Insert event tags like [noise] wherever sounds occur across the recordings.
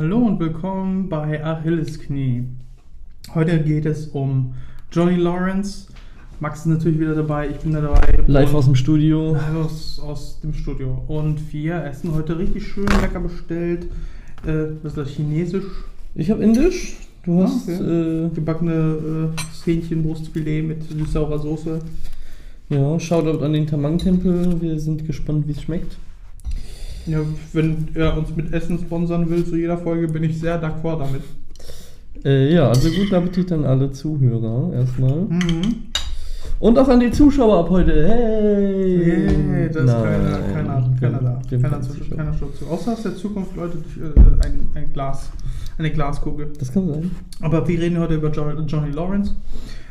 Hallo und willkommen bei Achillesknie. Heute geht es um Johnny Lawrence. Max ist natürlich wieder dabei, ich bin da dabei. Live aus dem Studio. Live aus, aus dem Studio. Und wir essen heute richtig schön lecker bestellt. Äh, was ist das? Chinesisch Ich habe Indisch. Du Ah, hast. okay. äh, gebackene äh, Hähnchenbrustfilet mit süß-saurer Soße. ja, Shoutout an den Tamang-Tempel. Wir sind gespannt, wie es schmeckt. Ja, wenn er uns mit Essen sponsern will zu jeder Folge, bin ich sehr d'accord damit. Äh, ja, also guten Appetit an alle Zuhörer erstmal. Mhm. Und auch an die Zuschauer ab heute. Hey! Nee, da ist keiner, keiner, keiner da. Dem Keiner, keine zu, keiner schaut zu. Außer aus der Zukunft Leute äh, ein, ein Glas, eine Glaskugel. Das kann sein. Aber wir reden heute über Jo- Johnny Lawrence,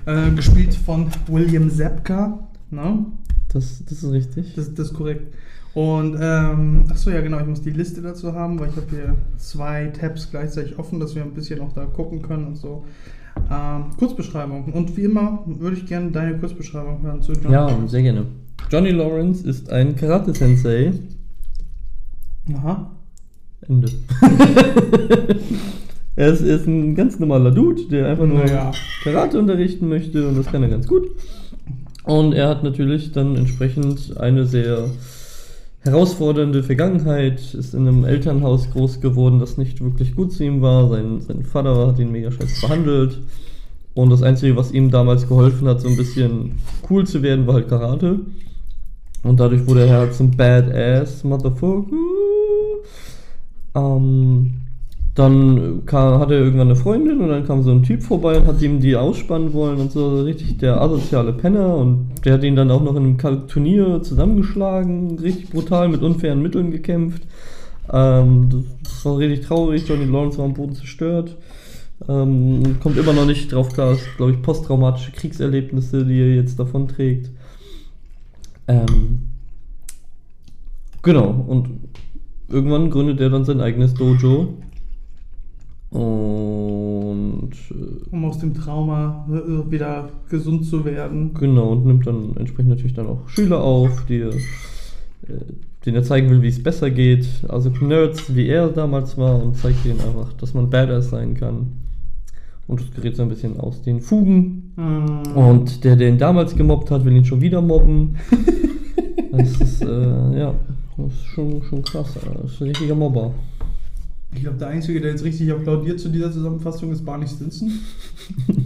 äh, gespielt von William Zepka. Ne? Das, das ist richtig. Das, das ist korrekt. Und, ähm, achso, ja, genau, ich muss die Liste dazu haben, weil ich habe hier zwei Tabs gleichzeitig offen, dass wir ein bisschen auch da gucken können und so. Ähm, Kurzbeschreibung. Und wie immer würde ich gerne deine Kurzbeschreibung hören zu Johnny Ja, sehr gerne. Johnny Lawrence ist ein Karate-Sensei. Aha. Ende. er [laughs] ist, er ist ein ganz normaler Dude, der einfach nur Naja. Karate unterrichten möchte und das kann er ganz gut. Und er hat natürlich dann entsprechend eine sehr herausfordernde Vergangenheit, ist in einem Elternhaus groß geworden, das nicht wirklich gut zu ihm war. Sein, sein Vater hat ihn mega scheiße behandelt. Und das Einzige, was ihm damals geholfen hat, so ein bisschen cool zu werden, war halt Karate. Und dadurch wurde er halt zum Badass Motherfucker. Ähm, dann kam, hatte er irgendwann eine Freundin und dann kam so ein Typ vorbei und hat ihm die ausspannen wollen und so, also richtig der asoziale Penner und der hat ihn dann auch noch in einem Turnier zusammengeschlagen, richtig brutal mit unfairen Mitteln gekämpft. Ähm, das war richtig traurig, Johnny Lawrence war am Boden zerstört. Ähm, kommt immer noch nicht drauf klar, ist, glaube ich, posttraumatische Kriegserlebnisse, die er jetzt davon trägt. Ähm, genau, und irgendwann gründet er dann sein eigenes Dojo. Und äh, Um aus dem Trauma äh, wieder gesund zu werden. genau, und nimmt dann entsprechend natürlich dann auch Schüler auf, die, äh, denen er zeigen will, wie es besser geht. Also Nerds, wie er damals war, und zeigt ihnen einfach, dass man Badass sein kann. Und das gerät so ein bisschen aus den Fugen. Ähm, Und der, der ihn damals gemobbt hat, will ihn schon wieder mobben. [laughs] Das ist, äh, ja, das ist schon, schon krass. Das ist ein richtiger Mobber. Ich glaube, der Einzige, der jetzt richtig applaudiert zu dieser Zusammenfassung, ist Barney Stinson.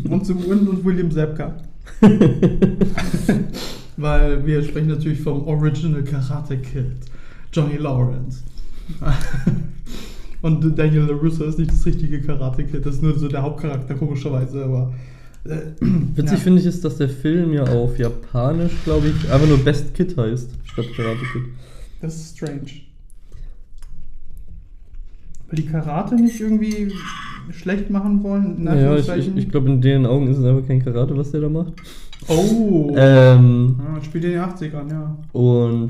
und, zum, und, und William Zabka. [laughs] Weil wir sprechen natürlich vom Original Karate Kid, Johnny Lawrence. und Daniel LaRusso ist nicht das richtige Karate Kid, das ist nur so der Hauptcharakter, komischerweise, aber. Äh, [clears throat] Witzig ja. finde ich ist, dass der Film ja auf Japanisch, glaube ich, einfach nur Best Kid heißt, statt Karate Kid. Das ist strange. Weil die Karate nicht irgendwie schlecht machen wollen? Naja, ich, ich, ich glaube, in deren Augen ist es einfach kein Karate, was der da macht. Oh! Ähm, Ah, spielt in den 80ern, ja. und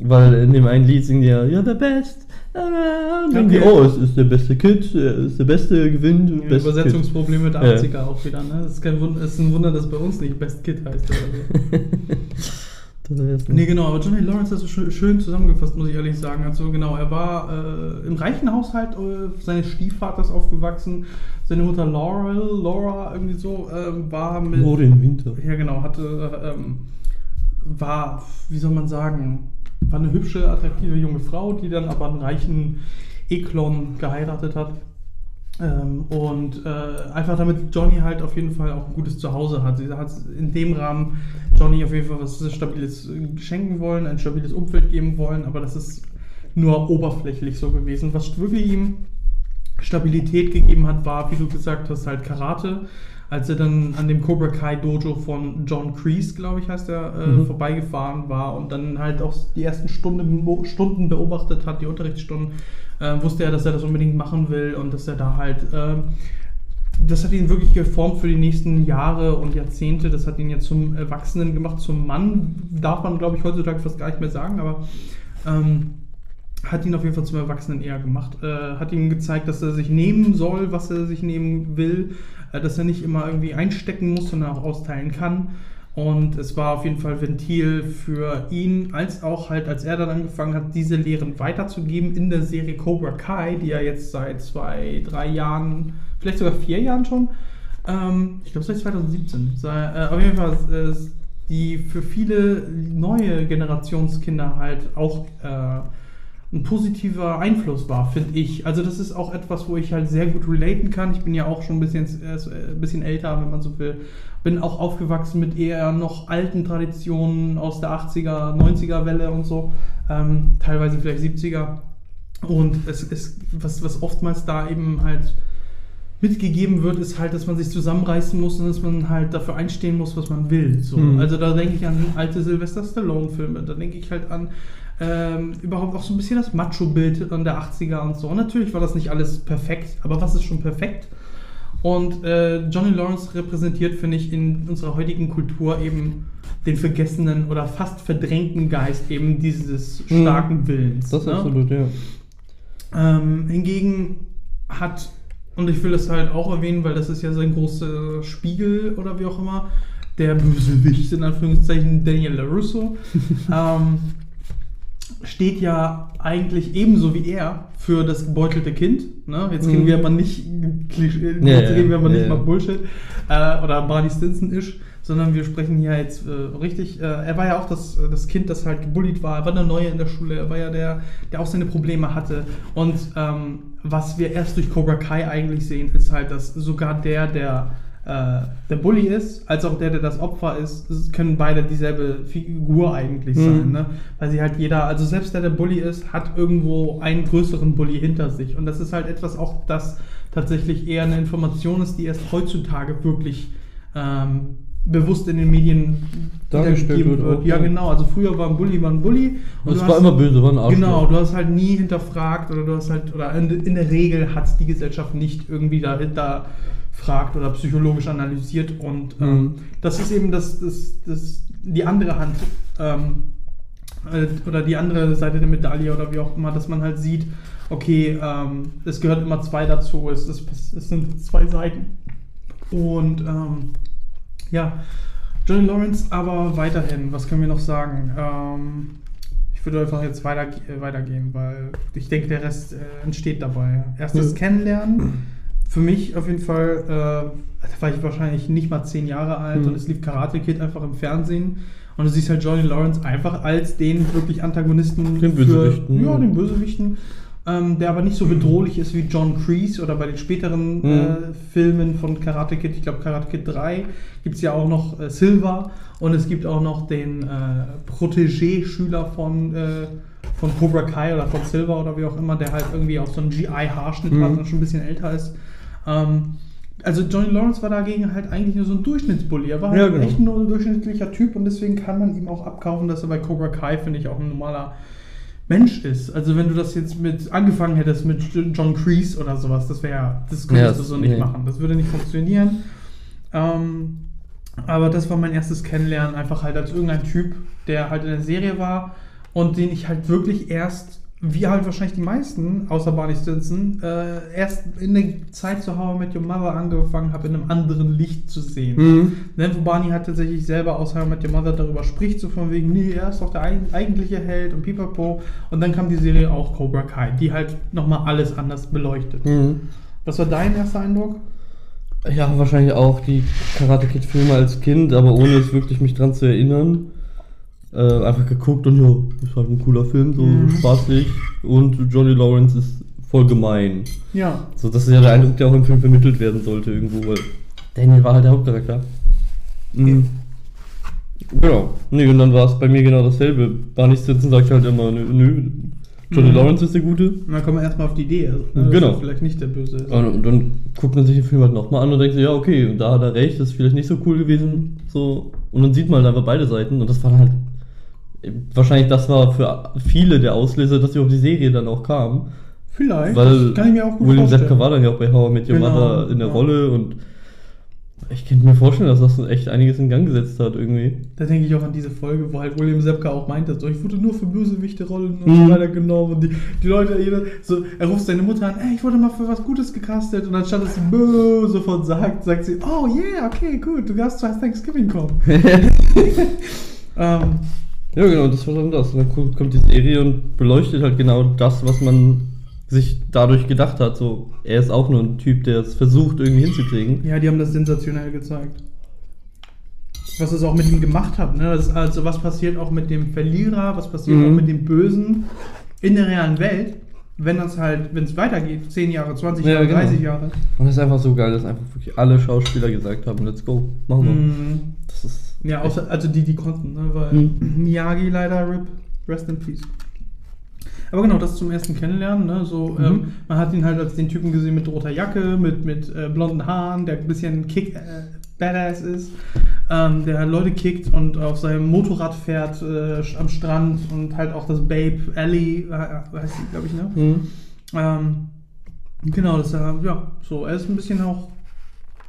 weil in dem einen Lied singen die ja, you're the best. Und die, Okay. oh, es ist der beste Kid, er ist der beste, gewinnt. Ja, beste Kid. Übersetzungsprobleme der Ja. 80er auch wieder, ne? Es ist, kein Wunder, es ist ein Wunder, dass bei uns nicht Best Kid heißt oder so. [laughs] Nee, genau, aber Johnny Lawrence hast du schön, zusammengefasst, muss ich ehrlich sagen. Also genau, er war äh, im reichen Haushalt äh, seines Stiefvaters aufgewachsen. Seine Mutter Laurel, Laura, irgendwie so, ähm, war mit. Im Winter. Ja, genau, hatte, ähm, war, wie soll man sagen, war eine hübsche, attraktive junge Frau, die dann aber einen reichen Eklon geheiratet hat. Ähm, und äh, einfach damit Johnny halt auf jeden Fall auch ein gutes Zuhause hat. Sie hat in dem Rahmen Johnny auf jeden Fall was Stabiles äh, schenken wollen, ein stabiles Umfeld geben wollen, aber das ist nur oberflächlich so gewesen. Was wirklich ihm Stabilität gegeben hat, war, wie du gesagt hast, halt Karate. Als er dann an dem Cobra Kai Dojo von John Kreese, glaube ich, heißt er, äh, Mhm. vorbeigefahren war und dann halt auch die ersten Stunden, Stunden beobachtet hat, die Unterrichtsstunden, äh, wusste er, dass er das unbedingt machen will und dass er da halt, äh, das hat ihn wirklich geformt für die nächsten Jahre und Jahrzehnte. Das hat ihn jetzt zum Erwachsenen gemacht, zum Mann, darf man, glaube ich, heutzutage fast gar nicht mehr sagen, aber ähm, hat ihn auf jeden Fall zum Erwachsenen eher gemacht. Äh, hat ihm gezeigt, dass er sich nehmen soll, was er sich nehmen will, dass er nicht immer irgendwie einstecken muss, sondern auch austeilen kann. Und es war auf jeden Fall Ventil für ihn, als auch halt, als er dann angefangen hat, diese Lehren weiterzugeben in der Serie Cobra Kai, die ja jetzt seit zwei, drei Jahren, vielleicht sogar vier Jahren schon, ähm, ich glaube seit 2017, sei, äh, auf jeden Fall, äh, die für viele neue Generationskinder halt auch äh, ein positiver Einfluss war, finde ich. Also das ist auch etwas, wo ich halt sehr gut relaten kann. Ich bin ja auch schon ein bisschen, äh, ein bisschen älter, wenn man so will. Bin auch aufgewachsen mit eher noch alten Traditionen aus der 80er, 90er Welle und so. Ähm, teilweise vielleicht 70er. Und es ist, was, was oftmals da eben halt mitgegeben wird, ist halt, dass man sich zusammenreißen muss und dass man halt dafür einstehen muss, was man will. So. Mhm. Also da denke ich an alte Sylvester Stallone-Filme, da denke ich halt an ähm, überhaupt auch so ein bisschen das Macho-Bild der 80er und so. Und natürlich war das nicht alles perfekt, aber was ist schon perfekt? Und äh, Johnny Lawrence repräsentiert, finde ich, in unserer heutigen Kultur eben den vergessenen oder fast verdrängten Geist eben dieses hm. starken Willens. Das ist ne? absolut, ja. Ähm, hingegen hat, und ich will das halt auch erwähnen, weil das ist ja sein großer Spiegel oder wie auch immer, der Bösewicht in Anführungszeichen Daniel LaRusso. [laughs] ähm, steht ja eigentlich ebenso wie er für das gebeutelte Kind. Ne? Jetzt reden mhm. wir aber nicht, Klischee, ja, jetzt reden wir aber nicht mal Bullshit äh, oder Barney Stinson ist, sondern wir sprechen hier jetzt äh, richtig. Äh, er war ja auch das, das Kind, das halt gebullied war. Er war der Neue in der Schule. Er war ja der, der auch seine Probleme hatte. Und ähm, was wir erst durch Cobra Kai eigentlich sehen, ist halt, dass sogar der, der äh, der Bully ist, als auch der, der das Opfer ist, können beide dieselbe Figur eigentlich sein. Mhm. Ne? Weil sie halt jeder, also selbst der, der Bully ist, hat irgendwo einen größeren Bully hinter sich. Und das ist halt etwas auch, das tatsächlich eher eine Information ist, die erst heutzutage wirklich ähm, bewusst in den Medien dargestellt wird. wird. Ja, genau. Also früher war ein Bully war ein Bully. Und es war immer böse, war ein Arschloch. Genau, du hast halt nie hinterfragt oder du hast halt, oder in, in der Regel hat die Gesellschaft nicht irgendwie dahinter fragt oder psychologisch analysiert. Und ähm, mhm. das ist eben das, das, das, die andere Hand ähm, äh, oder die andere Seite der Medaille oder wie auch immer, dass man halt sieht, okay, ähm, es gehört immer zwei dazu, es, es, es sind zwei Seiten. Und ähm, ja, Johnny Lawrence, aber weiterhin, was können wir noch sagen? Ähm, ich würde einfach jetzt weiter, äh, weitergehen, weil ich denke, der Rest äh, entsteht dabei. Erstes mhm. Kennenlernen [clears throat] für mich auf jeden Fall, äh, da war ich wahrscheinlich nicht mal zehn Jahre alt mhm. und es lief Karate Kid einfach im Fernsehen. Und du siehst halt Johnny Lawrence einfach als den wirklich Antagonisten. Den Bösewichten. ja, den Bösewichten. Ähm, der aber nicht so bedrohlich ist wie John Kreese oder bei den späteren mhm. äh, Filmen von Karate Kid. Ich glaube, Karate Kid 3 gibt es ja auch noch äh, Silver und es gibt auch noch den äh, Protégé-Schüler von äh, von Cobra Kai oder von Silver oder wie auch immer, der halt irgendwie auch so einen GI-Haarschnitt mhm. hat und schon ein bisschen älter ist. Ähm, also Johnny Lawrence war dagegen halt eigentlich nur so ein Durchschnittsbully. Er war halt ja, genau. echt nur ein durchschnittlicher Typ und deswegen kann man ihm auch abkaufen, dass er bei Cobra Kai, finde ich, auch ein normaler Mensch ist. Also wenn du das jetzt mit angefangen hättest mit John Kreese oder sowas, das wäre, das könntest ja, du so nicht nee. machen. Das würde nicht funktionieren. Ähm, aber das war mein erstes Kennenlernen, einfach halt als irgendein Typ, der halt in der Serie war und den ich halt wirklich erst wie halt wahrscheinlich die meisten, außer Barney Stinson, äh, erst in der Zeit zu How I Met Your Mother angefangen habe, in einem anderen Licht zu sehen. Mhm. Ne, wo Barney halt tatsächlich selber aus How I Met Your Mother darüber spricht, so von wegen, nee, er ist doch der eigentliche Held und pipapo. Und dann kam die Serie auch Cobra Kai, die halt nochmal alles anders beleuchtet. Mhm. Was war dein erster Eindruck? Ja, wahrscheinlich auch die Karate Kid Filme als Kind, aber ohne es wirklich mich dran zu erinnern äh, einfach geguckt und ja, ist halt ein cooler Film, so mhm. spaßig. Und Johnny Lawrence ist voll gemein. Ja. So, das ist ja der Eindruck, der auch im Film vermittelt werden sollte irgendwo, weil Daniel war halt der Hauptcharakter. Mhm. Genau. Nee, und dann war es bei mir genau dasselbe. Barney Stinson sagt halt immer, nö, nö Johnny mhm. Lawrence ist der Gute. Und dann kommt man erstmal auf die Idee, also, ne, genau. dass vielleicht nicht der Böse ist. Und, und, dann guckt man sich den Film halt nochmal an und denkt sich, ja, okay, da hat er recht, das ist vielleicht nicht so cool gewesen. So. Und dann sieht man halt einfach beide Seiten und das war dann halt wahrscheinlich das war für viele der Auslöser, dass überhaupt die Serie dann auch kam. Vielleicht. Weil kann ich mir auch gut William Zepka war dann ja auch bei How I Met Your genau, Mother in der ja. Rolle und Ich könnte mir vorstellen, dass das echt einiges in Gang gesetzt hat irgendwie. Da denke ich auch an diese Folge, wo halt William Sepka auch meinte, so, ich wurde nur für bösewichte Rollen und Mhm. so weiter genommen. Und die, die Leute, jeder, so, er ruft seine Mutter an, ey, ich wurde mal für was Gutes gecastet. Und anstatt dass sie bö sofort sagt, sagt sie, oh yeah, okay, gut, du darfst zu Thanksgiving kommen. [laughs] [laughs] ähm, Ja, genau, das war dann das. Und dann ko- kommt die Serie und beleuchtet halt genau das, was man sich dadurch gedacht hat. So, er ist auch nur ein Typ, der es versucht, irgendwie hinzukriegen. ja, die haben das sensationell gezeigt. Was es auch mit ihm gemacht hat, ne? Also was passiert auch mit dem Verlierer, was passiert Mhm. auch mit dem Bösen in der realen Welt, wenn das halt, wenn es weitergeht, 10 Jahre, 20 Ja, Jahre, genau. 30 Jahre. Und das ist einfach so geil, dass einfach wirklich alle Schauspieler gesagt haben, let's go, machen wir. Mhm. Das ist. Ja, außer, also die, die konnten, ne? weil Mhm. Miyagi leider RIP, rest in peace. Aber genau, das zum ersten Kennenlernen, ne? So, Mhm. ähm, man hat ihn halt als den Typen gesehen mit roter Jacke, mit, mit äh, blonden Haaren, der ein bisschen Kick, äh, Badass ist, ähm, der halt Leute kickt und auf seinem Motorrad fährt äh, am Strand und halt auch das Babe Ellie, äh, heißt sie, glaube ich, ne? Mhm. Ähm, genau, das ist ja, ja, so, er ist ein bisschen auch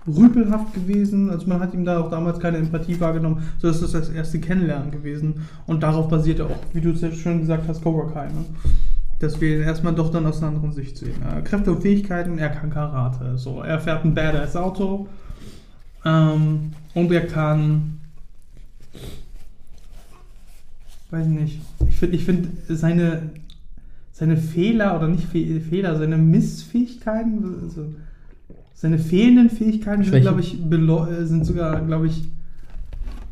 rüpelhaft gewesen, also man hat ihm da auch damals keine Empathie wahrgenommen, so ist das das erste Kennenlernen gewesen und darauf basiert er auch, wie du es ja schon gesagt hast, Cobra Kai, ne? Dass wir ihn erstmal doch dann aus einer anderen Sicht sehen. Äh, Kräfte und Fähigkeiten, er kann Karate, so, er fährt ein badass Auto ähm, und er kann weiß nicht. Ich finde, ich find seine, seine Fehler oder nicht Fe Fehler, seine Missfähigkeiten, also seine fehlenden Fähigkeiten sind, glaube ich, äh, sind sogar, glaube ich,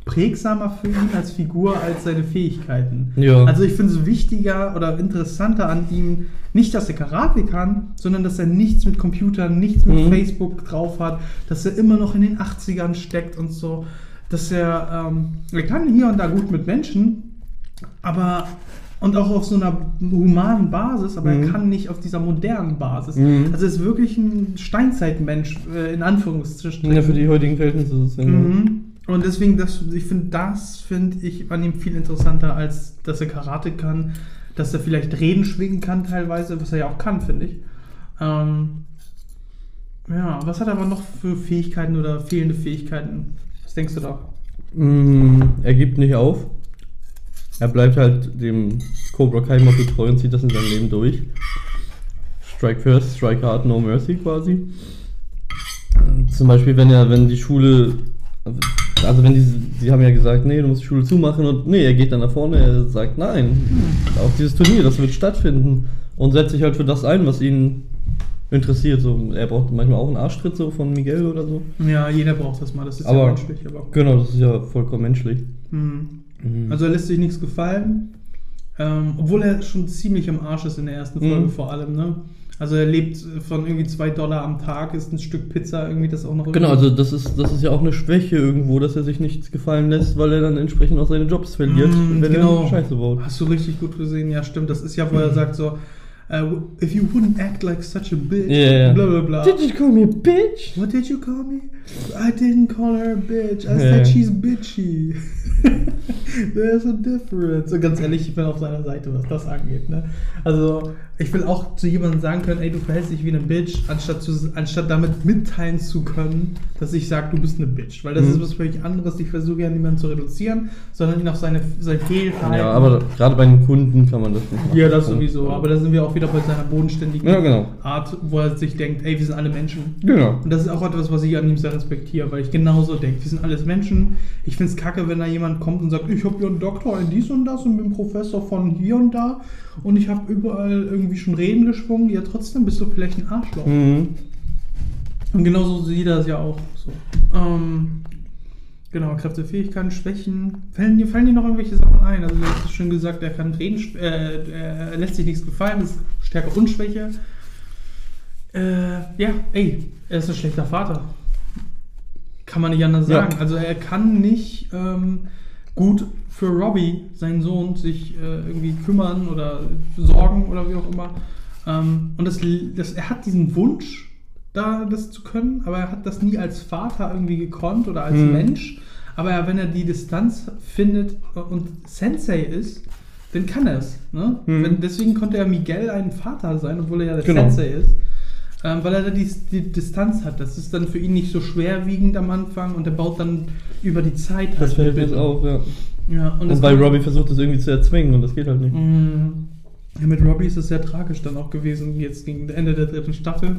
prägsamer für ihn als Figur als seine Fähigkeiten. Ja. Also ich finde es wichtiger oder interessanter an ihm, nicht, dass er Karate kann, sondern dass er nichts mit Computern, nichts mit Mhm. Facebook drauf hat, dass er immer noch in den 80ern steckt und so. Dass er, ähm, er kann hier und da gut mit Menschen, aber und auch auf so einer humanen Basis, aber er Mhm. kann nicht auf dieser modernen Basis. Mhm. Also er ist wirklich ein Steinzeitmensch, äh, in Anführungsstrichen. Ja, für die heutigen Verhältnisse ja. Mhm. Und deswegen, das, ich finde, das finde ich an ihm viel interessanter, als dass er Karate kann, dass er vielleicht Reden schwingen kann teilweise, was er ja auch kann, finde ich. Ähm, ja, was hat er aber noch für Fähigkeiten oder fehlende Fähigkeiten? Was denkst du da? Mm, er gibt nicht auf. Er bleibt halt dem Cobra Kai Motto treu und zieht das in seinem Leben durch. Strike first, strike hard, no mercy quasi. Zum Beispiel, wenn er, wenn die Schule, also wenn die, sie haben ja gesagt, nee, du musst die Schule zumachen und nee, er geht dann nach vorne, er sagt, nein, auch dieses Turnier, das wird stattfinden und setzt sich halt für das ein, was ihn interessiert. So, er braucht manchmal auch einen Arschtritt so von Miguel oder so. Ja, jeder braucht das mal, das ist ja Aber- menschlich. Aber, Genau, das ist ja vollkommen menschlich. Mhm. Mhm. Also er lässt sich nichts gefallen, ähm, obwohl er schon ziemlich im Arsch ist in der ersten Folge Mhm. vor allem. Ne? Also er lebt von irgendwie zwei Dollar am Tag, ist ein Stück Pizza, irgendwie das auch noch Genau, also das ist, das ist ja auch eine Schwäche irgendwo, dass er sich nichts gefallen lässt, weil er dann entsprechend auch seine Jobs verliert, Mm, wenn genau. er Scheiße baut. Hast du richtig gut gesehen, ja stimmt. Das ist ja, wo er sagt so, uh, if you wouldn't act like such a bitch, Ja, ja. bla bla bla. Did you call me a bitch? What did you call me? I didn't call her a bitch. I Ja. said she's bitchy. [laughs] There's a difference. Und ganz ehrlich, ich bin auf seiner Seite, was das angeht. Ne? Also, ich will auch zu jemandem sagen können, ey, du verhältst dich wie eine Bitch, anstatt, zu, anstatt damit mitteilen zu können, dass ich sage, du bist eine Bitch. Weil das Mhm. ist was völlig anderes. Ich versuche ja niemanden zu reduzieren, sondern ihn auf seine, sein Fehlverhalten. Ja, aber gerade bei den Kunden kann man das nicht machen. Ja, das sowieso. Aber da sind wir auch wieder bei seiner bodenständigen Ja, genau. Art, wo er sich denkt, ey, wir sind alle Menschen. Genau. Und das ist auch etwas, was ich an ihm sehr respektiere, weil ich genauso denke. Wir sind alles Menschen. Ich finde es kacke, wenn da jemand kommt und sagt, ich habe hier einen Doktor in dies und das und bin Professor von hier und da und ich habe überall irgendwie schon Reden geschwungen. Ja, trotzdem bist du vielleicht ein Arschloch. Mhm. Und genauso sieht er es ja auch so. Ähm, genau, Kräfte, Fähigkeiten, Schwächen. Fallen dir, fallen dir noch irgendwelche Sachen ein? Also, du hast es schon gesagt, er kann reden, sp- äh, er lässt sich nichts gefallen, das ist Stärke und Schwäche. Äh, ja, ey, er ist ein schlechter Vater. Kann man nicht anders Ja. sagen. Also, er kann nicht ähm, gut für Robbie, seinen Sohn, sich äh, irgendwie kümmern oder sorgen oder wie auch immer. Ähm, und das, das, er hat diesen Wunsch, da das zu können, aber er hat das nie als Vater irgendwie gekonnt oder als Hm. Mensch. Aber er, wenn er die Distanz findet und Sensei ist, dann kann er es. Ne? Hm. Wenn, deswegen konnte er Miguel ein Vater sein, obwohl er ja der Genau. Sensei ist. ähm, weil er da die, die Distanz hat. Das ist dann für ihn nicht so schwerwiegend am Anfang und er baut dann über die Zeit Das halt fällt mir mit. jetzt auf, ja. Ja, und, Und, das bei Robbie versucht das irgendwie zu erzwingen und das geht halt nicht. Mm, Ja, mit Robbie ist es sehr tragisch dann auch gewesen, jetzt gegen Ende der dritten Staffel,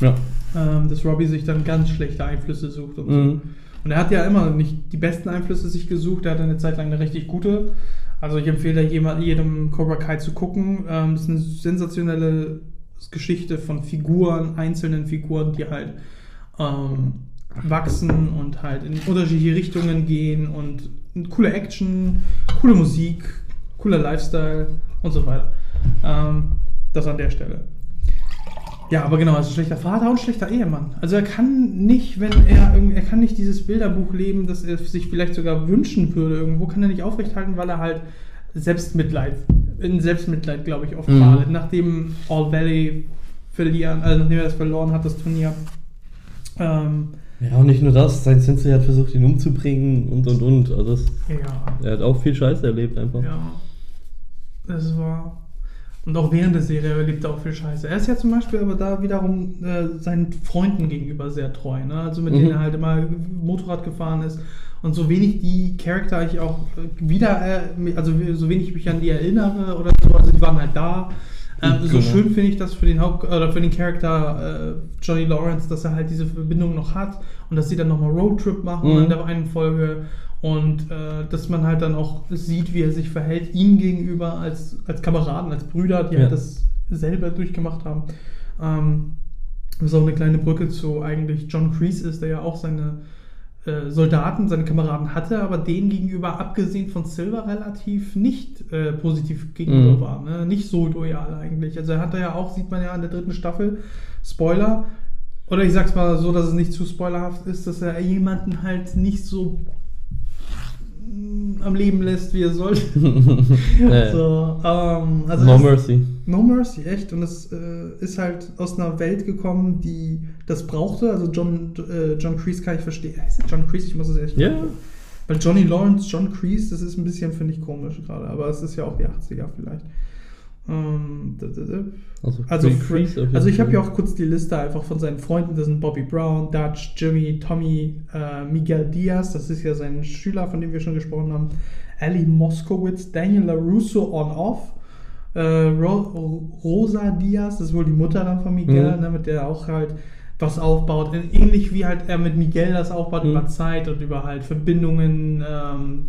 Ja. ähm, dass Robbie sich dann ganz schlechte Einflüsse sucht und so. Und er hat ja immer nicht die besten Einflüsse sich gesucht, er hat eine Zeit lang eine richtig gute. Also ich empfehle da jedem Cobra Kai zu gucken. Ähm, es ist eine sensationelle Geschichte von Figuren, einzelnen Figuren, die halt ähm, wachsen und halt in unterschiedliche Richtungen gehen und coole Action, coole Musik, cooler Lifestyle und so weiter. Ähm, das an der Stelle. Ja, aber genau, also schlechter Vater und schlechter Ehemann. Also er kann nicht, wenn er irgend- er kann nicht dieses Bilderbuch leben, das er sich vielleicht sogar wünschen würde, irgendwo kann er nicht aufrechthalten, weil er halt Selbstmitleid, in Selbstmitleid, glaube ich, oft Mhm. badet, nachdem All Valley verlieren, also nachdem er das verloren hat, das Turnier. Ähm, Ja, und nicht nur das, sein Sensei hat versucht, ihn umzubringen und und und. Also das, ja, er hat auch viel Scheiße erlebt einfach. ja, das war. Und auch während der Serie erlebt er auch viel Scheiße. Er ist ja zum Beispiel aber da wiederum äh, seinen Freunden gegenüber sehr treu. Ne? Also mit Mhm. denen er halt immer Motorrad gefahren ist. Und so wenig die Charakter ich auch äh, wieder, äh, also so wenig ich mich an die erinnere oder so, also die waren halt da. Ähm, So Genau. schön finde ich das für den Haupt oder für den Charakter äh, Johnny Lawrence, dass er halt diese Verbindung noch hat und dass sie dann nochmal Roadtrip machen Mhm. in der einen Folge und äh, dass man halt dann auch sieht, wie er sich verhält, ihm gegenüber als, als Kameraden, als Brüder, die Ja. halt das selber durchgemacht haben. Ähm, was auch eine kleine Brücke zu eigentlich John Kreese ist, der ja auch seine äh, Soldaten, seine Kameraden hatte, aber denen gegenüber, abgesehen von Silver, relativ nicht äh, positiv gegenüber Mhm. war. Ne? Nicht so loyal eigentlich. Also er hatte ja auch, sieht man ja in der dritten Staffel, Spoiler, oder ich sag's mal so, dass es nicht zu spoilerhaft ist, dass er jemanden halt nicht so am Leben lässt, wie er sollte. [laughs] Ja. so, ähm, also no Mercy. No Mercy, echt. Und es äh, ist halt aus einer Welt gekommen, die das brauchte. Also John, äh, John Kreese kann ich verstehen. Er John Kreese? Ich muss das echt Ja. Weil Johnny Lawrence, John Kreese, das ist ein bisschen, finde ich, komisch gerade. Aber es ist ja auch die 80er vielleicht. Ähm. Also, Also, also ich habe ja auch kurz die Liste einfach von seinen Freunden. Das sind Bobby Brown, Dutch, Jimmy, Tommy, äh, Miguel Diaz, das ist ja sein Schüler, von dem wir schon gesprochen haben. Ali Moskowitz, Daniel LaRusso on-off. Äh, Ro Rosa Diaz, das ist wohl die Mutter dann von Miguel, Mhm. ne, mit der er auch halt was aufbaut. Ähnlich wie halt er mit Miguel das aufbaut Mhm. über Zeit und über halt Verbindungen. Ähm,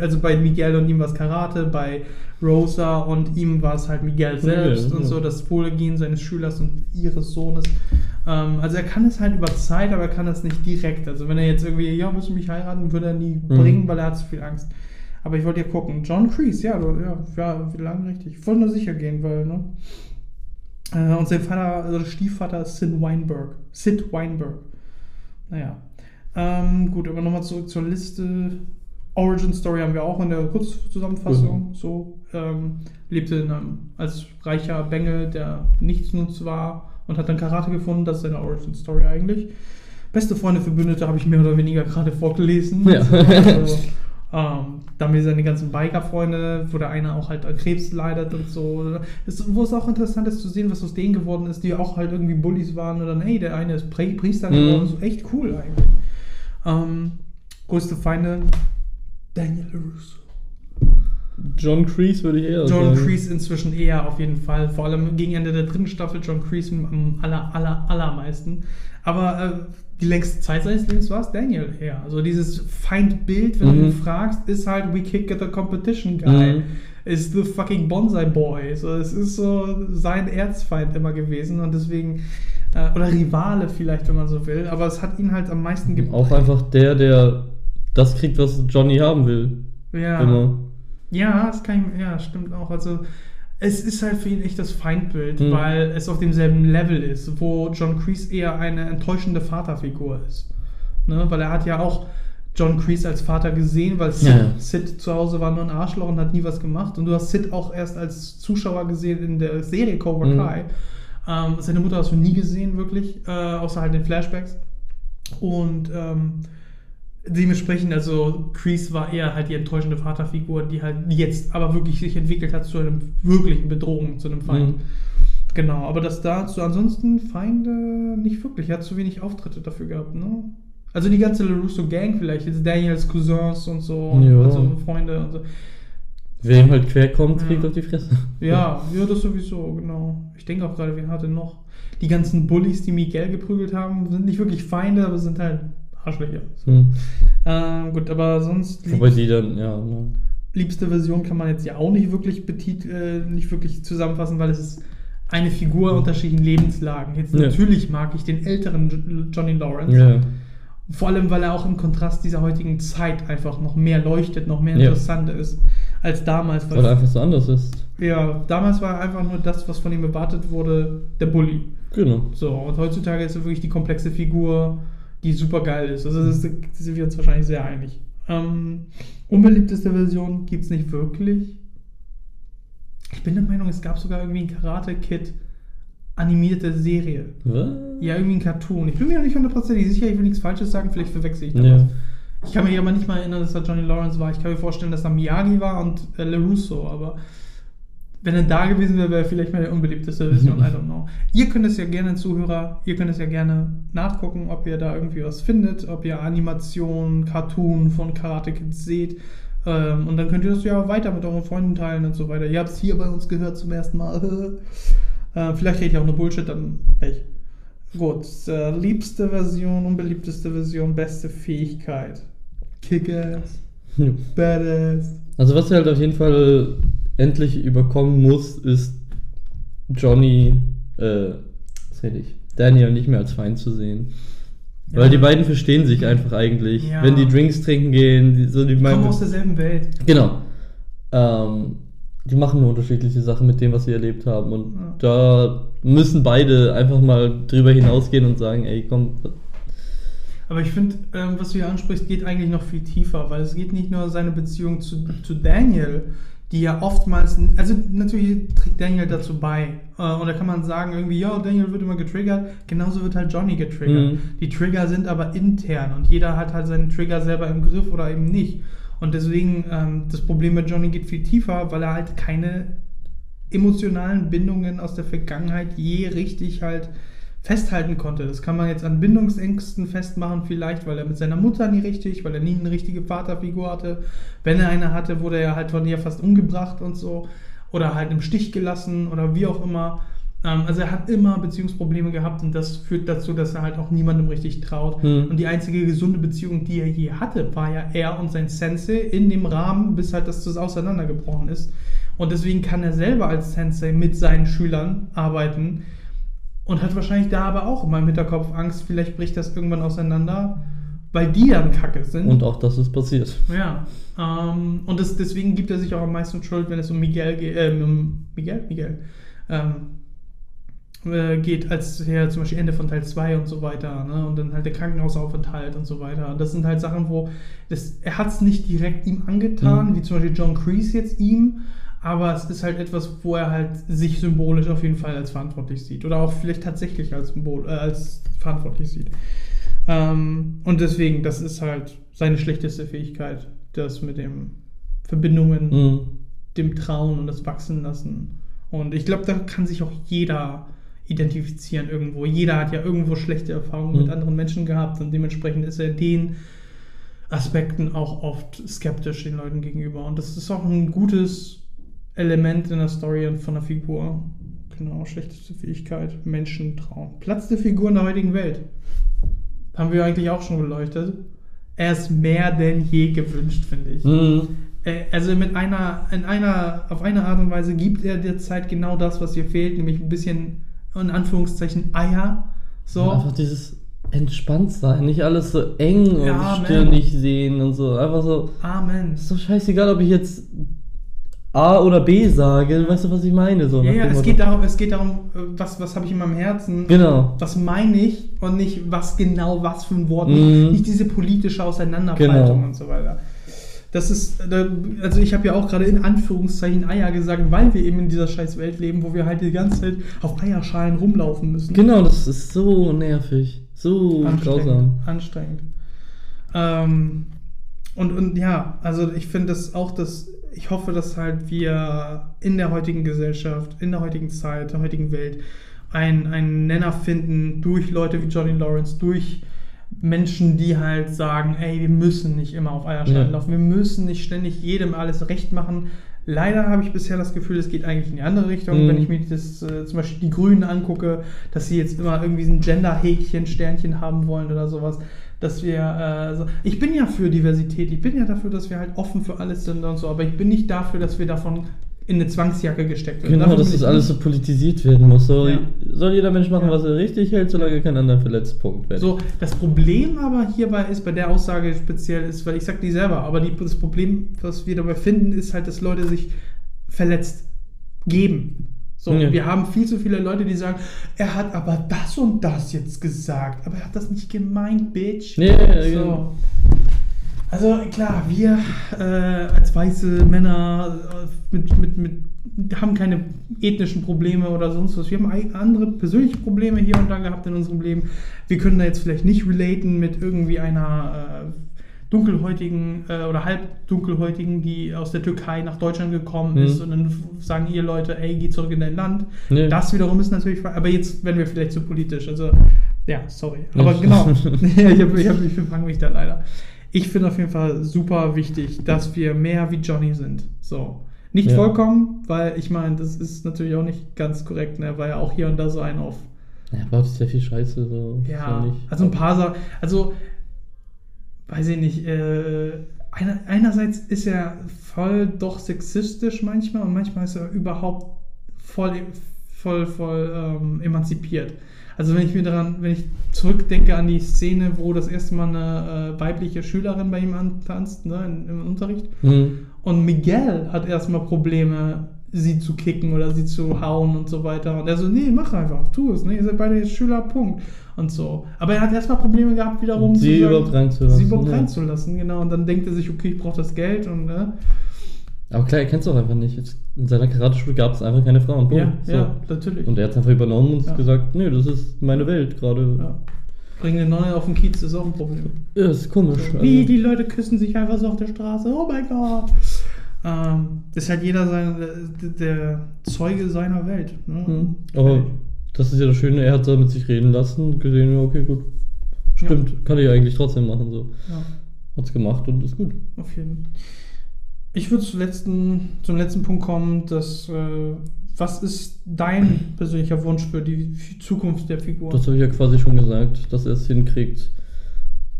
also bei Miguel und ihm war es Karate, bei Rosa und ihm war es halt Miguel selbst Ja, und ja. so, das Wohlergehen seines Schülers und ihres Sohnes. Ähm, also er kann es halt über Zeit, aber er kann das nicht direkt. Also wenn er jetzt irgendwie, ja, willst du mich heiraten, würde er nie Mhm. bringen, weil er hat zu viel Angst. Aber ich wollte ja gucken. John Kreese, ja, ja, ja, wie lange richtig. Ich wollte nur sicher gehen, weil, ne? Äh, und sein Vater, also Stiefvater ist Sid Weinberg. Sid Weinberg. Naja. Ähm, gut, aber nochmal zurück zur Liste. Origin Story haben wir auch in der Kurzzusammenfassung. Mhm. So, ähm, lebte in einem, als reicher Bengel, der nichtsnutz war und hat dann Karate gefunden. Das ist seine Origin Story eigentlich. Beste Freunde, Verbündete habe ich mehr oder weniger gerade vorgelesen. Ja. [laughs] Also, ähm, da haben wir seine ganzen Biker-Freunde, wo der eine auch halt an Krebs leidet und so. Das, wo es auch interessant ist zu sehen, was aus denen geworden ist, die auch halt irgendwie Bullies waren oder hey, der eine ist Pri Priester Mhm. geworden. So echt cool eigentlich. Ähm, größte Feinde, Daniel LaRusso. John Kreese würde ich eher John sagen. Kreese inzwischen eher auf jeden Fall. Vor allem gegen Ende der dritten Staffel John Kreese am aller, aller, allermeisten. Aber äh, die längste Zeit seines Lebens war es Daniel eher. Also dieses Feindbild, wenn du Mhm. ihn fragst, ist halt We kick at the competition guy. Mhm. Ist the fucking Bonsai Boy. So, es ist so sein Erzfeind immer gewesen und deswegen, äh, oder Rivale vielleicht, wenn man so will. Aber es hat ihn halt am meisten geprägt. Auch einfach der, der das kriegt, was Johnny haben will. Ja. Immer. Ja, das kann ich, ja, stimmt auch. Also es ist halt für ihn echt das Feindbild, Mhm. weil es auf demselben Level ist, wo John Kreese eher eine enttäuschende Vaterfigur ist. Ne? Weil er hat ja auch John Kreese als Vater gesehen, weil Sid, Ja. Sid zu Hause war nur ein Arschloch und hat nie was gemacht. Und du hast Sid auch erst als Zuschauer gesehen in der Serie Cobra Mhm. Kai. Ähm, seine Mutter hast du nie gesehen, wirklich, äh, außer halt in Flashbacks. Und ähm, dementsprechend, also Kreese war eher halt die enttäuschende Vaterfigur, die halt jetzt aber wirklich sich entwickelt hat zu einem wirklichen Bedrohung, zu einem Feind. Mhm. Genau, aber das dazu ansonsten Feinde nicht wirklich. Er hat zu wenig Auftritte dafür gehabt, ne? Also die ganze LaRusso Gang vielleicht, jetzt Daniels Cousins und so, und Ja. so Freunde und so. Wer ihm halt quer kommt, kriegt Ja. auf die Fresse. [laughs] Ja, ja, das sowieso, genau. Ich denke auch gerade, wen hatte noch? Die ganzen Bullies, die Miguel geprügelt haben, sind nicht wirklich Feinde, aber sind halt Arschlöcher. Hm. Ähm, gut, aber sonst Wobei die dann, ja, ne. liebste Version kann man jetzt ja auch nicht wirklich betit äh, nicht wirklich zusammenfassen, weil es ist eine Figur unterschiedlichen Lebenslagen. Jetzt Ja. natürlich mag ich den älteren Jo- Johnny Lawrence. Ja. Vor allem, weil er auch im Kontrast dieser heutigen Zeit einfach noch mehr leuchtet, noch mehr Ja. interessant ist als damals. Weil er einfach so anders ist. ja, damals war er einfach nur das, was von ihm erwartet wurde, der Bully. Genau. So, und heutzutage ist er wirklich die komplexe Figur, die super geil ist. Also das, ist- da sind wir uns wahrscheinlich sehr einig. Ähm, unbeliebteste Version gibt es nicht wirklich. Ich bin der Meinung, es gab sogar irgendwie ein Karate Kid animierte Serie. Was? Ja, irgendwie ein Cartoon. Ich bin mir noch nicht hundertprozentig sicher, ich will nichts Falsches sagen, vielleicht verwechsel ich da Ja. was. Ich kann mich aber nicht mal erinnern, dass da Johnny Lawrence war. Ich kann mir vorstellen, dass da Miyagi war und äh, LaRusso, aber wenn er da gewesen wäre, wäre vielleicht meine unbeliebteste Version, I don't know. Ihr könnt es ja gerne, Zuhörer, ihr könnt es ja gerne nachgucken, ob ihr da irgendwie was findet, ob ihr Animationen, Cartoon von Karate Kids seht. Ähm, und dann könnt ihr das ja weiter mit euren Freunden teilen und so weiter. Ihr habt es hier bei uns gehört zum ersten Mal. [laughs] äh, vielleicht rede ich auch nur Bullshit, dann Pech. Gut, äh, liebste Version, unbeliebteste Version, beste Fähigkeit. Kick-Ass, Ja. Badass. Also was er halt auf jeden Fall endlich überkommen muss, ist Johnny, äh, was rede ich, Daniel nicht mehr als Feind zu sehen. Ja. Weil die beiden verstehen sich einfach eigentlich. Ja. Wenn die Drinks trinken gehen, die, so die Die kommen aus derselben Welt. Genau. Ähm, die machen nur unterschiedliche Sachen mit dem, was sie erlebt haben. Und Ja. da müssen beide einfach mal drüber hinausgehen und sagen, ey, komm, Aber ich finde, ähm, was du hier ansprichst, geht eigentlich noch viel tiefer, weil es geht nicht nur seine Beziehung zu, zu Daniel, die ja oftmals, also natürlich trägt Daniel dazu bei. Äh, und da kann man sagen, irgendwie, ja, Daniel wird immer getriggert, genauso wird halt Johnny getriggert. Mhm. Die Trigger sind aber intern und jeder hat halt seinen Trigger selber im Griff oder eben nicht. Und deswegen, ähm, das Problem bei Johnny geht viel tiefer, weil er halt keine emotionalen Bindungen aus der Vergangenheit je richtig halt festhalten konnte. Das kann man jetzt an Bindungsängsten festmachen, vielleicht, weil er mit seiner Mutter nie richtig, weil er nie eine richtige Vaterfigur hatte. Wenn er eine hatte, wurde er halt von ihr fast umgebracht und so. Oder halt im Stich gelassen oder wie auch immer. Ähm, also er hat immer Beziehungsprobleme gehabt und das führt dazu, dass er halt auch niemandem richtig traut. Hm. Und die einzige gesunde Beziehung, die er je hatte, war ja er und sein Sensei in dem Rahmen, bis halt das auseinandergebrochen ist. Und deswegen kann er selber als Sensei mit seinen Schülern arbeiten und hat wahrscheinlich da aber auch immer im Hinterkopf Angst, vielleicht bricht das irgendwann auseinander, weil die dann kacke sind. und auch das ist passiert. ja. Ähm, und das, deswegen gibt er sich auch am meisten Schuld, wenn es um Miguel geht, äh, um Miguel? Miguel. Ähm, äh, geht, als her zum Beispiel Ende von Teil 2 und so weiter, ne? Und dann halt der Krankenhausaufenthalt und so weiter. Das sind halt Sachen, wo das, er hat es nicht direkt ihm angetan, Mhm. wie zum Beispiel John Kreese jetzt ihm, aber es ist halt etwas, wo er halt sich symbolisch auf jeden Fall als verantwortlich sieht. Oder auch vielleicht tatsächlich als, Symbol, äh, als verantwortlich sieht. Ähm, und deswegen, das ist halt seine schlechteste Fähigkeit, das mit dem Verbindungen Mhm. dem Trauen und das Wachsen lassen. Und ich glaube, da kann sich auch jeder identifizieren irgendwo. Jeder hat ja irgendwo schlechte Erfahrungen mit Mhm. anderen Menschen gehabt und dementsprechend ist er den Aspekten auch oft skeptisch den Leuten gegenüber. Und das ist auch ein gutes Element in der Story und von der Figur. Genau, schlechteste Fähigkeit, Menschen trauen. Platz der Figur in der heutigen Welt. Haben wir eigentlich auch schon geleuchtet. Er ist mehr denn je gewünscht, finde ich. Mhm. Äh, Also mit einer, in einer, auf eine Art und Weise gibt er der Zeit genau das, was ihr fehlt, nämlich ein bisschen, in Anführungszeichen, Eier. So. Einfach dieses entspannt sein, nicht alles so eng Ja, und man. ständig sehen und so. Einfach so, Amen. ist doch scheißegal, ob ich jetzt A oder B sage, weißt du, was ich meine? So Ja, ja, es geht darum, es geht darum, äh, was, was habe ich in meinem Herzen, Genau. was meine ich und nicht, was genau, was für ein Wort, Mhm. nicht diese politische Auseinanderfaltung Genau. und so weiter. Das ist, also ich habe ja auch gerade in Anführungszeichen Eier gesagt, weil wir eben in dieser scheiß Welt leben, wo wir halt die ganze Zeit auf Eierschalen rumlaufen müssen. Genau, das ist so nervig. So grausam. Anstrengend. Ähm, und, und ja, also ich finde das auch, dass ich hoffe, dass halt wir in der heutigen Gesellschaft, in der heutigen Zeit, der heutigen Welt einen, einen Nenner finden durch Leute wie Johnny Lawrence, durch Menschen, die halt sagen, ey, wir müssen nicht immer auf Eiersteinen Ja. laufen, wir müssen nicht ständig jedem alles recht machen. Leider habe ich bisher das Gefühl, es geht eigentlich in die andere Richtung, Mhm. wenn ich mir das äh, zum Beispiel die Grünen angucke, dass sie jetzt immer irgendwie so ein Gender-Häkchen, Sternchen haben wollen oder sowas. Dass wir, äh, so, ich bin ja für Diversität, ich bin ja dafür, dass wir halt offen für alles sind und so, aber ich bin nicht dafür, dass wir davon in eine Zwangsjacke gesteckt werden. Genau, dass das alles so politisiert werden muss. Soll, Ja. soll jeder Mensch machen, Ja. was er richtig hält, solange er keinen anderen verletzt. Punkt. Fertig. So, das Problem aber hierbei ist, bei der Aussage speziell ist, weil ich sag die selber, aber die, das Problem, was wir dabei finden, ist halt, dass Leute sich verletzt geben. So, Ja. wir haben viel zu viele Leute, die sagen, er hat aber das und das jetzt gesagt, aber er hat das nicht gemeint, Bitch. Ja, ja, ja, so. genau. Also klar, wir äh, als weiße Männer äh, mit, mit, mit, haben keine ethnischen Probleme oder sonst was. Wir haben andere persönliche Probleme hier und da gehabt in unserem Leben. Wir können da jetzt vielleicht nicht relaten mit irgendwie einer äh, dunkelhäutigen äh, oder halbdunkelhäutigen, die aus der Türkei nach Deutschland gekommen Mhm. ist und dann sagen ihr Leute, ey, geh zurück in dein Land. Nee. Das wiederum ist natürlich, aber jetzt werden wir vielleicht zu politisch. Also, ja, sorry. Aber genau, [laughs] ich, hab, ich, hab, ich fange mich da leider. Ich finde auf jeden Fall super wichtig, dass wir mehr wie Johnny sind. So. Nicht Ja. vollkommen, weil ich meine, das ist natürlich auch nicht ganz korrekt, ne? weil ja auch hier und da so einen auf. Ja, baut sehr viel Scheiße. So. Ja, also ein paar Sachen. Also, weiß ich nicht. Äh, einer, einerseits ist er voll doch sexistisch manchmal und manchmal ist er überhaupt voll, voll, voll ähm, emanzipiert. Also wenn ich mir daran, wenn ich zurückdenke an die Szene, wo das erste Mal eine äh, weibliche Schülerin bei ihm antanzt, ne, in, im Unterricht, Hm. und Miguel hat erstmal Probleme, sie zu kicken oder sie zu hauen und so weiter. Und er so, nee, mach einfach, tu es, ne? Ihr seid beide jetzt Schüler, Punkt. Und so. Aber er hat erstmal Probleme gehabt, wiederum Sie zu sagen- überhaupt reinzulassen, Sie überhaupt ja. reinzulassen, genau. Und dann denkt er sich, okay, ich brauche das Geld und ne? Aber klar, er kennt es auch einfach nicht. In seiner Karateschule gab es einfach keine Frauen. Punkt. Ja, So. ja, natürlich. Und er hat es einfach übernommen und Ja. gesagt, nee, das ist meine Welt gerade. ja. Bringen eine Nonne auf den Kiez ist auch ein Problem. Ja, ist komisch. Wie, also- die Leute küssen sich einfach so auf der Straße. Oh mein Gott. Ähm, ist halt jeder sein, der, der Zeuge seiner Welt. Ne? Hm. Aber das ist ja das Schöne, er hat da mit sich reden lassen und gesehen, ja, okay, gut. Stimmt, kann ich eigentlich trotzdem machen. So. Ja. Hat's gemacht und ist gut. Auf jeden Fall. Ich würde zum letzten, zum letzten Punkt kommen, dass äh, was ist dein persönlicher Wunsch für die Zukunft der Figur? Das habe ich ja quasi schon gesagt, dass er es hinkriegt,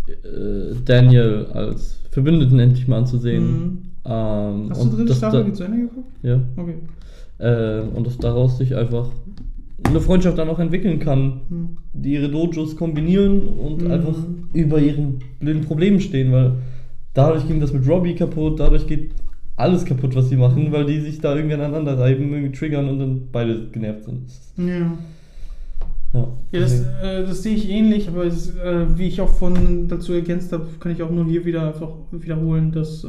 äh, Daniel als Verbündeten endlich mal anzusehen. Mhm. Ähm, Hast du dritte dass Staffel da- zu Ende geguckt? Ja. Okay. Äh, und dass daraus sich einfach eine Freundschaft dann auch entwickeln kann, Hm. die ihre Dojos kombinieren und Mhm. einfach über ihren blöden Problemen stehen, weil dadurch ging das mit Robbie kaputt, dadurch geht alles kaputt, was sie machen, weil die sich da irgendwie aneinander reiben, irgendwie triggern und dann beide genervt sind. Ja. Ja, Ja, das, äh, das sehe ich ähnlich, aber es, äh, wie ich auch von dazu ergänzt habe, kann ich auch nur hier wieder einfach wiederholen, dass, äh,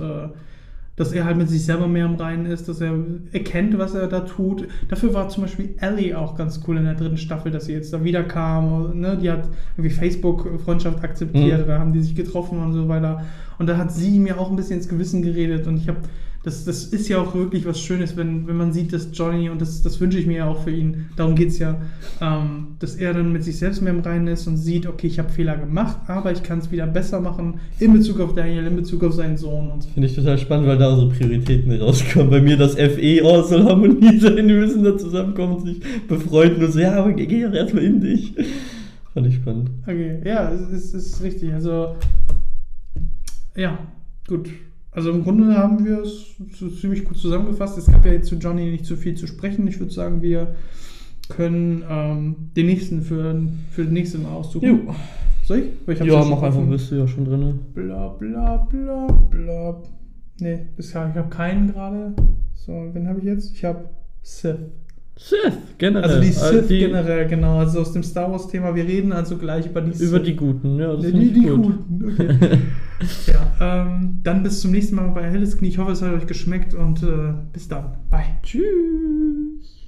dass er halt mit sich selber mehr im Reinen ist, dass er erkennt, was er da tut. Dafür war zum Beispiel Ellie auch ganz cool in der dritten Staffel, dass sie jetzt da wieder kam. Ne? Die hat irgendwie Facebook-Freundschaft akzeptiert, Mhm. da haben die sich getroffen und so weiter. Und da hat sie mir auch ein bisschen ins Gewissen geredet und ich habe das, das ist ja auch wirklich was Schönes, wenn, wenn man sieht, dass Johnny, und das, das wünsche ich mir ja auch für ihn, darum geht es ja, ähm, dass er dann mit sich selbst mehr im Reinen ist und sieht, okay, ich habe Fehler gemacht, aber ich kann es wieder besser machen in Bezug auf Daniel, in Bezug auf seinen Sohn und so. Finde ich total spannend, weil da unsere Prioritäten rauskommen. Bei mir das FE, oh, soll Harmonie sein, wir müssen da zusammenkommen und sich befreunden und so, ja, aber geh doch erstmal in dich. Fand ich spannend. Okay, ja, es ist, es ist richtig. Also, ja, gut. Also im Grunde haben wir es so ziemlich gut zusammengefasst. Es gab ja jetzt zu Johnny nicht zu viel zu sprechen. Ich würde sagen, wir können ähm, den nächsten für, für das nächste Mal aussuchen. Soll ich? Weil ich Ja, schon mach einfach, bist du ja schon drin. Bla bla bla bla. Nee, ich habe keinen gerade. So, wen habe ich jetzt? Ich habe Sith. Sith, generell. Also die Äh, Sith generell, genau. Also aus dem Star Wars Thema. Wir reden also gleich über die Über Sith. die Guten, ja, das Nee, die, die gut. guten, okay. [laughs] ja, ähm, dann bis zum nächsten Mal bei Helles Knie. Ich hoffe, es hat euch geschmeckt und äh, bis dann. Bye. Tschüss.